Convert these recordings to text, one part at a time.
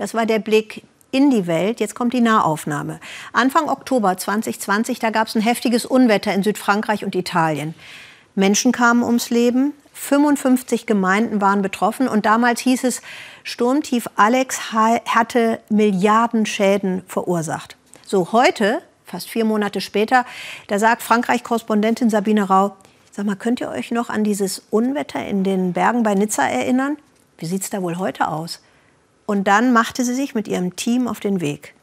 Das war der Blick in die Welt. Jetzt kommt die Nahaufnahme. Anfang Oktober 2020, da gab es ein heftiges Unwetter in Südfrankreich und Italien. Menschen kamen ums Leben, 55 Gemeinden waren betroffen und damals hieß es, Sturmtief Alex hatte Milliarden Schäden verursacht. So heute, fast vier Monate später, da sagt Frankreich-Korrespondentin Sabine Rau, sag mal, könnt ihr euch noch an dieses Unwetter in den Bergen bei Nizza erinnern? Wie sieht es da wohl heute aus? Und dann machte sie sich mit ihrem Team auf den Weg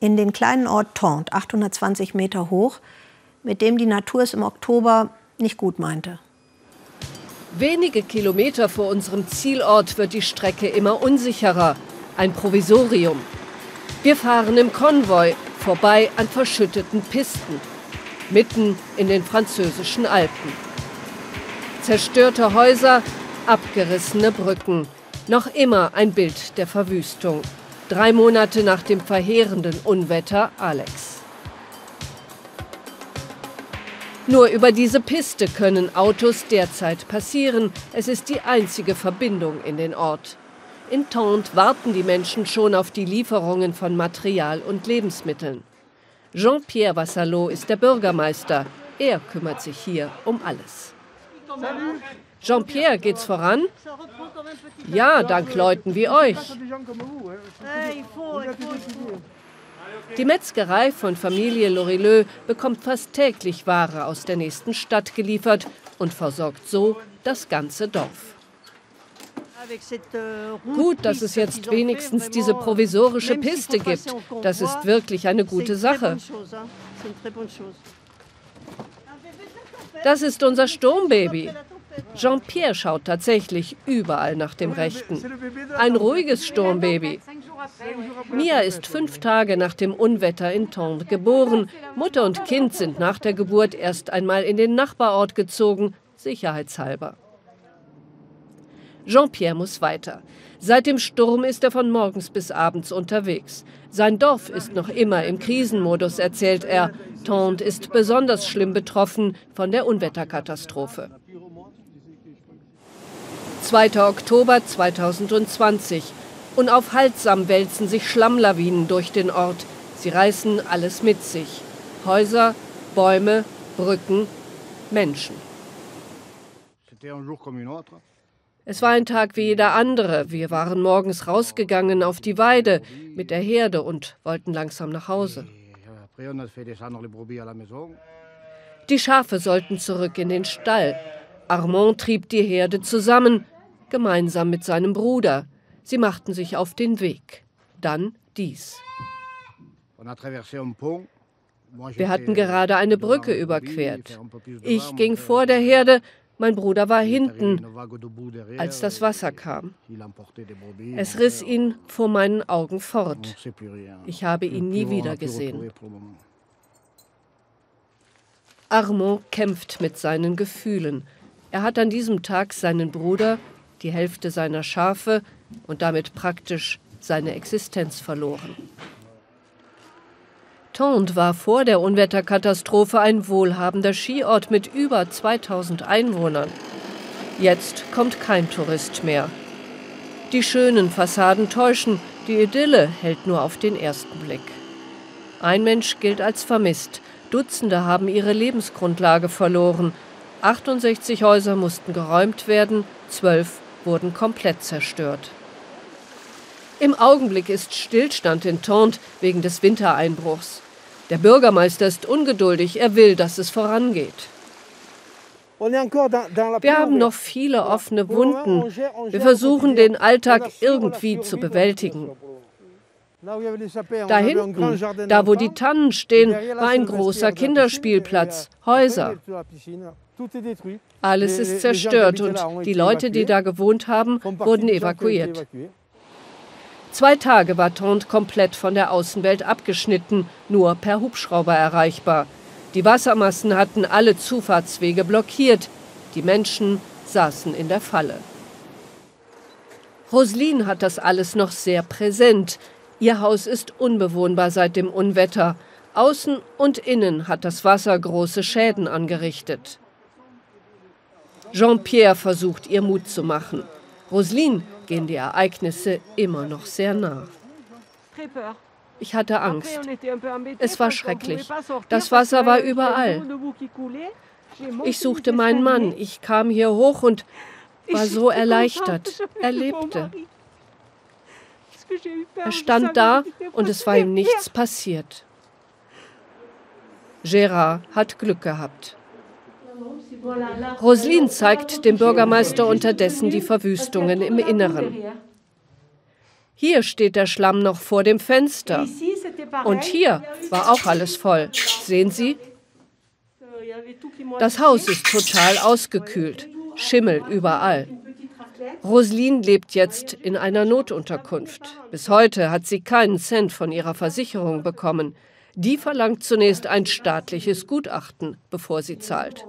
in den kleinen Ort Tont, 820 Meter hoch, mit dem die Natur es im Oktober nicht gut meinte. Wenige Kilometer vor unserem Zielort wird die Strecke immer unsicherer. Ein Provisorium. Wir fahren im Konvoi vorbei an verschütteten Pisten, mitten in den französischen Alpen. Zerstörte Häuser, abgerissene Brücken. Noch immer ein Bild der Verwüstung. Drei Monate nach dem verheerenden Unwetter Alex. Nur über diese Piste können Autos derzeit passieren. Es ist die einzige Verbindung in den Ort. In Tente warten die Menschen schon auf die Lieferungen von Material und Lebensmitteln. Jean-Pierre Vassalot ist der Bürgermeister. Er kümmert sich hier um alles. Jean-Pierre, geht's voran? Ja, dank Leuten wie euch. Die Metzgerei von Familie Lorilleux bekommt fast täglich Ware aus der nächsten Stadt geliefert und versorgt so das ganze Dorf. Gut, dass es jetzt wenigstens diese provisorische Piste gibt. Das ist wirklich eine gute Sache. Das ist unser Sturmbaby. Jean-Pierre schaut tatsächlich überall nach dem Rechten. Ein ruhiges Sturmbaby. Mia ist fünf Tage nach dem Unwetter in Tende geboren. Mutter und Kind sind nach der Geburt erst einmal in den Nachbarort gezogen, sicherheitshalber. Jean-Pierre muss weiter. Seit dem Sturm ist er von morgens bis abends unterwegs. Sein Dorf ist noch immer im Krisenmodus, erzählt er. Tende ist besonders schlimm betroffen von der Unwetterkatastrophe. 2. Oktober 2020. Unaufhaltsam wälzen sich Schlammlawinen durch den Ort. Sie reißen alles mit sich. Häuser, Bäume, Brücken, Menschen. Es war ein Tag wie jeder andere. Wir waren morgens rausgegangen auf die Weide mit der Herde und wollten langsam nach Hause. Die Schafe sollten zurück in den Stall. Armand trieb die Herde zusammen gemeinsam mit seinem Bruder. Sie machten sich auf den Weg. Dann dies. Wir hatten gerade eine Brücke überquert. Ich ging vor der Herde, mein Bruder war hinten, als das Wasser kam. Es riss ihn vor meinen Augen fort. Ich habe ihn nie wieder gesehen. Armand kämpft mit seinen Gefühlen. Er hat an diesem Tag seinen Bruder die Hälfte seiner Schafe und damit praktisch seine Existenz verloren. Tende war vor der Unwetterkatastrophe ein wohlhabender Skiort mit über 2000 Einwohnern. Jetzt kommt kein Tourist mehr. Die schönen Fassaden täuschen, die Idylle hält nur auf den ersten Blick. Ein Mensch gilt als vermisst, Dutzende haben ihre Lebensgrundlage verloren, 68 Häuser mussten geräumt werden, zwölf wurden komplett zerstört. Im Augenblick ist Stillstand in Tente wegen des Wintereinbruchs. Der Bürgermeister ist ungeduldig, er will, dass es vorangeht. Wir haben noch viele offene Wunden. Wir versuchen, den Alltag irgendwie zu bewältigen. Da hinten, da wo die Tannen stehen, war ein großer Kinderspielplatz, Häuser. Alles ist zerstört und die Leute, die da gewohnt haben, wurden evakuiert. Zwei Tage war Tente komplett von der Außenwelt abgeschnitten, nur per Hubschrauber erreichbar. Die Wassermassen hatten alle Zufahrtswege blockiert. Die Menschen saßen in der Falle. Roslin hat das alles noch sehr präsent. Ihr Haus ist unbewohnbar seit dem Unwetter. Außen und innen hat das Wasser große Schäden angerichtet. Jean-Pierre versucht, ihr Mut zu machen. Roseline gehen die Ereignisse immer noch sehr nah. Ich hatte Angst. Es war schrecklich. Das Wasser war überall. Ich suchte meinen Mann. Ich kam hier hoch und war so erleichtert. Er lebte. Er stand da und es war ihm nichts passiert. Gérard hat Glück gehabt. Roslin zeigt dem Bürgermeister unterdessen die Verwüstungen im Inneren. Hier steht der Schlamm noch vor dem Fenster. Und hier war auch alles voll. Sehen Sie? Das Haus ist total ausgekühlt. Schimmel überall. Roslin lebt jetzt in einer Notunterkunft. Bis heute hat sie keinen Cent von ihrer Versicherung bekommen. Die verlangt zunächst ein staatliches Gutachten, bevor sie zahlt.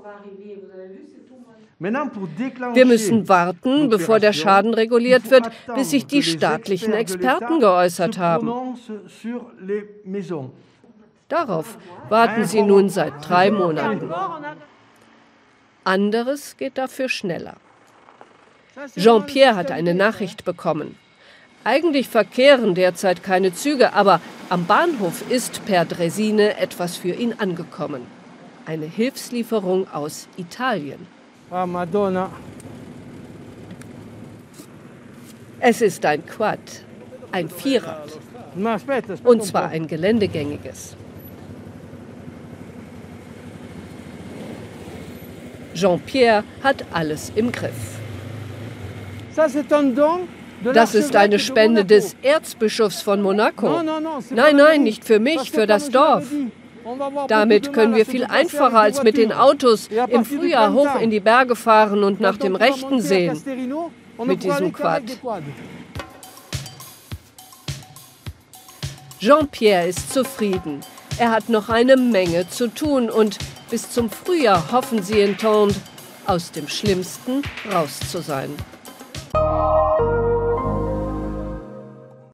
Wir müssen warten, bevor der Schaden reguliert wird, bis sich die staatlichen Experten geäußert haben. Darauf warten sie nun seit drei Monaten. Anderes geht dafür schneller. Jean-Pierre hat eine Nachricht bekommen. Eigentlich verkehren derzeit keine Züge, aber am Bahnhof ist per Dresine etwas für ihn angekommen. Eine Hilfslieferung aus Italien. Ah, Madonna. Es ist ein Quad, ein Vierrad. Und zwar ein geländegängiges. Jean-Pierre hat alles im Griff. Das ist eine Spende des Erzbischofs von Monaco. Nein, nein, nicht für mich, für das Dorf. Damit können wir viel einfacher als mit den Autos im Frühjahr hoch in die Berge fahren und nach dem Rechten sehen. Mit diesem Quad. Jean-Pierre ist zufrieden. Er hat noch eine Menge zu tun und bis zum Frühjahr hoffen sie in Tende, aus dem Schlimmsten raus zu sein.